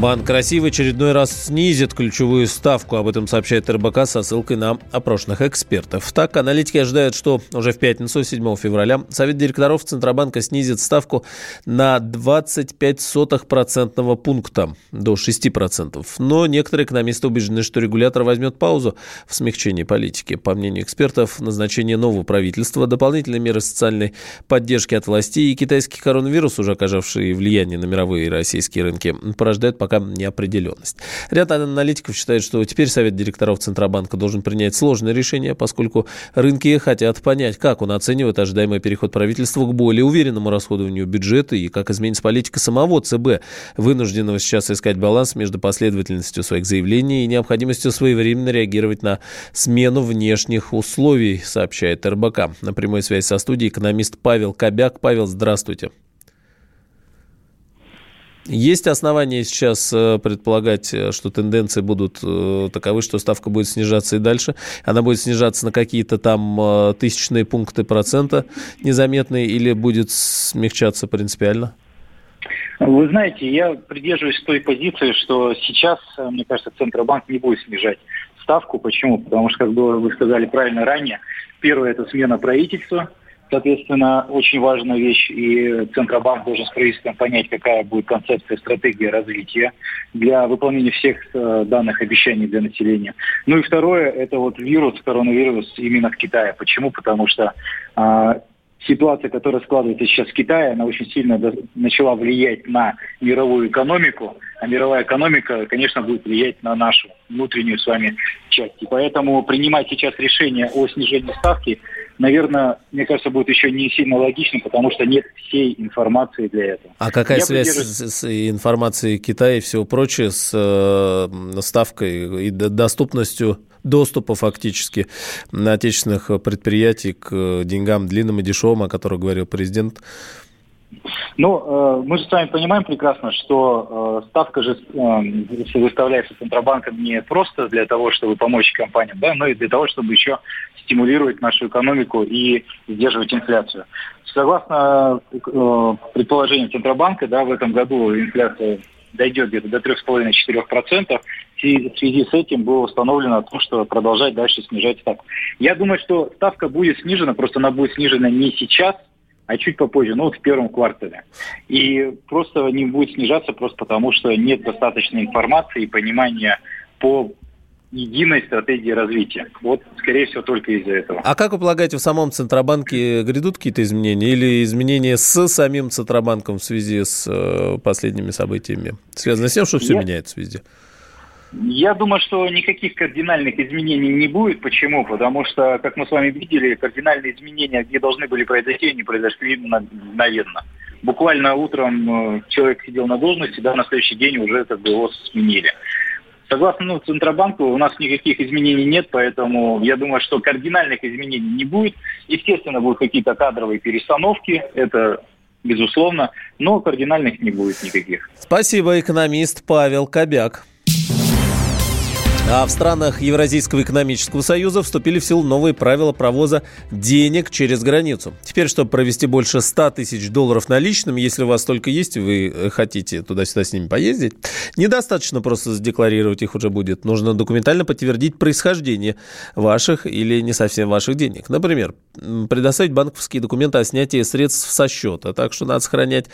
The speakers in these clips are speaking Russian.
Банк России в очередной раз снизит ключевую ставку. Об этом сообщает РБК со ссылкой на опрошенных экспертов. Так, аналитики ожидают, что уже в пятницу, 7 февраля, Совет директоров Центробанка снизит ставку на 25% пункта до 6%. Но некоторые экономисты убеждены, что регулятор возьмет паузу в смягчении политики. По мнению экспертов, назначение нового правительства, дополнительные меры социальной поддержки от властей и китайский коронавирус, уже оказавший влияние на мировые и российские рынки, порождают пока неопределенность. Ряд аналитиков считает, что теперь Совет директоров Центробанка должен принять сложное решение, поскольку рынки хотят понять, как он оценивает ожидаемый переход правительства к более уверенному расходованию бюджета и как изменится политика самого ЦБ, вынужденного сейчас искать баланс между последовательностью своих заявлений и необходимостью своевременно реагировать на смену внешних условий, сообщает РБК. На прямой связи со студией экономист Павел Кобяк. Павел, здравствуйте. Есть основания сейчас э, предполагать, э, что тенденции будут э, таковы, что ставка будет снижаться и дальше. Она будет снижаться на какие-то там тысячные пункты процента незаметные или будет смягчаться принципиально? Вы знаете, я придерживаюсь той позиции, что сейчас, мне кажется, Центробанк не будет снижать ставку. Почему? Потому что, как вы сказали правильно ранее, первое – это смена правительства, Соответственно, очень важная вещь, и Центробанк должен с правительством понять, какая будет концепция, стратегия развития для выполнения всех э, данных обещаний для населения. Ну и второе, это вот вирус, коронавирус именно в Китае. Почему? Потому что э, ситуация, которая складывается сейчас в Китае, она очень сильно начала влиять на мировую экономику, а мировая экономика, конечно, будет влиять на нашу внутреннюю с вами часть. И поэтому принимать сейчас решение о снижении ставки наверное, мне кажется, будет еще не сильно логично, потому что нет всей информации для этого. А какая Я связь придерживаюсь... с, информацией Китая и всего прочего с э, ставкой и доступностью доступа фактически на отечественных предприятий к деньгам длинным и дешевым, о которых говорил президент? Ну, э, мы же с вами понимаем прекрасно, что э, ставка же э, выставляется Центробанком не просто для того, чтобы помочь компаниям, да, но и для того, чтобы еще стимулировать нашу экономику и сдерживать инфляцию. Согласно э, предположениям Центробанка, да, в этом году инфляция дойдет где-то до 3,5-4%. И в связи с этим было установлено то, что продолжать дальше снижать ставку. Я думаю, что ставка будет снижена, просто она будет снижена не сейчас, а чуть попозже, ну вот в первом квартале. И просто не будет снижаться просто потому, что нет достаточной информации и понимания по единой стратегии развития. Вот, скорее всего, только из-за этого. А как вы полагаете, в самом Центробанке грядут какие-то изменения или изменения с самим Центробанком в связи с э, последними событиями? Связано с тем, что все Я... меняется везде? Я думаю, что никаких кардинальных изменений не будет. Почему? Потому что, как мы с вами видели, кардинальные изменения, где должны были произойти, они произошли мгновенно. Буквально утром э, человек сидел на должности, да, на следующий день уже как бы его сменили. Согласно ну, Центробанку, у нас никаких изменений нет, поэтому я думаю, что кардинальных изменений не будет. Естественно, будут какие-то кадровые перестановки, это безусловно, но кардинальных не будет никаких. Спасибо, экономист Павел Кобяк. А в странах Евразийского экономического союза вступили в силу новые правила провоза денег через границу. Теперь, чтобы провести больше 100 тысяч долларов наличными, если у вас только есть, вы э, хотите туда-сюда с ними поездить, недостаточно просто задекларировать их уже будет. Нужно документально подтвердить происхождение ваших или не совсем ваших денег. Например, предоставить банковские документы о снятии средств со счета, так что надо сохранять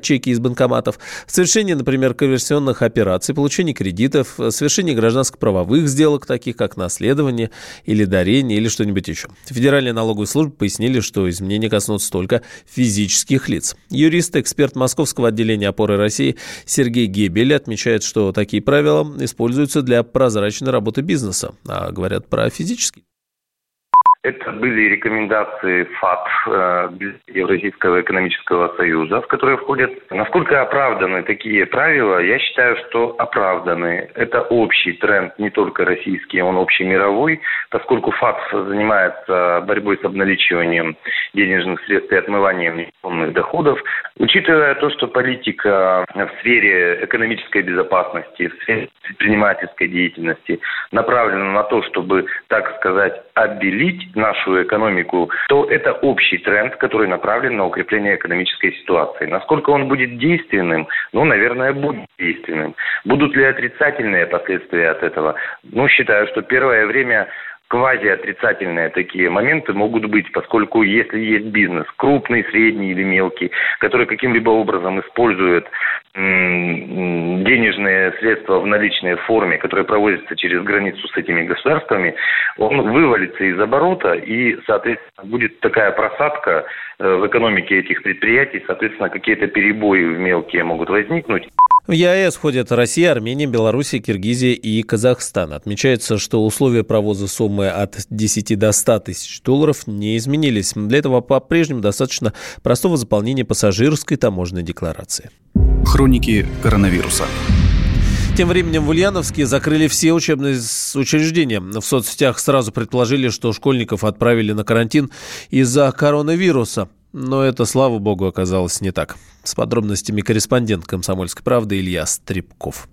чеки из банкоматов, совершение, например, конверсионных операций, получение кредитов, совершение гражданских прав правовых сделок, таких как наследование или дарение или что-нибудь еще. Федеральная налоговая служба пояснили, что изменения коснутся только физических лиц. Юрист, эксперт Московского отделения опоры России Сергей Гебель отмечает, что такие правила используются для прозрачной работы бизнеса, а говорят про физические. Это были рекомендации ФАТ э, Евразийского экономического союза, в которые входят. Насколько оправданы такие правила? Я считаю, что оправданы. Это общий тренд, не только российский, он общий мировой, поскольку ФАТ занимается борьбой с обналичиванием денежных средств и отмыванием незаконных доходов. Учитывая то, что политика в сфере экономической безопасности, в сфере предпринимательской деятельности направлена на то, чтобы, так сказать, обелить нашу экономику, то это общий тренд, который направлен на укрепление экономической ситуации. Насколько он будет действенным? Ну, наверное, будет действенным. Будут ли отрицательные последствия от этого? Ну, считаю, что первое время квазиотрицательные такие моменты могут быть, поскольку если есть бизнес, крупный, средний или мелкий, который каким-либо образом использует денежные средства в наличной форме, которые проводятся через границу с этими государствами, он вывалится из оборота и, соответственно, будет такая просадка э, в экономике этих предприятий, соответственно, какие-то перебои мелкие могут возникнуть. В ЕАЭС входят Россия, Армения, Белоруссия, Киргизия и Казахстан. Отмечается, что условия провоза суммы от 10 до 100 тысяч долларов не изменились. Для этого по-прежнему достаточно простого заполнения пассажирской таможенной декларации. Хроники коронавируса. Тем временем в Ульяновске закрыли все учебные учреждения. В соцсетях сразу предположили, что школьников отправили на карантин из-за коронавируса. Но это, слава богу, оказалось не так. С подробностями корреспондент «Комсомольской правды» Илья Стребков.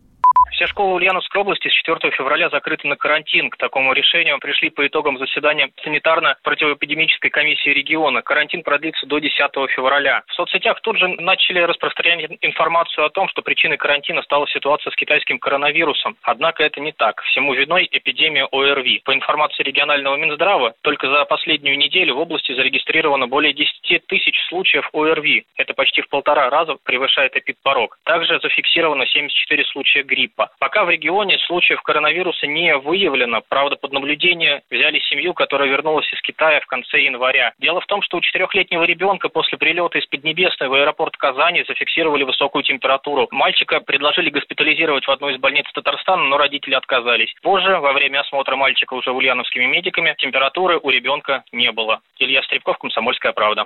Все школы Ульяновской области с 4 февраля закрыты на карантин. К такому решению пришли по итогам заседания санитарно-противоэпидемической комиссии региона. Карантин продлится до 10 февраля. В соцсетях тут же начали распространять информацию о том, что причиной карантина стала ситуация с китайским коронавирусом. Однако это не так. Всему виной эпидемия ОРВИ. По информации регионального Минздрава, только за последнюю неделю в области зарегистрировано более 10 тысяч случаев ОРВИ. Это почти в полтора раза превышает эпидпорог. Также зафиксировано 74 случая гриппа. Пока в регионе случаев коронавируса не выявлено. Правда, под наблюдение взяли семью, которая вернулась из Китая в конце января. Дело в том, что у четырехлетнего ребенка после прилета из Поднебесной в аэропорт Казани зафиксировали высокую температуру. Мальчика предложили госпитализировать в одну из больниц Татарстана, но родители отказались. Позже, во время осмотра мальчика уже ульяновскими медиками, температуры у ребенка не было. Илья Стребков, «Комсомольская правда».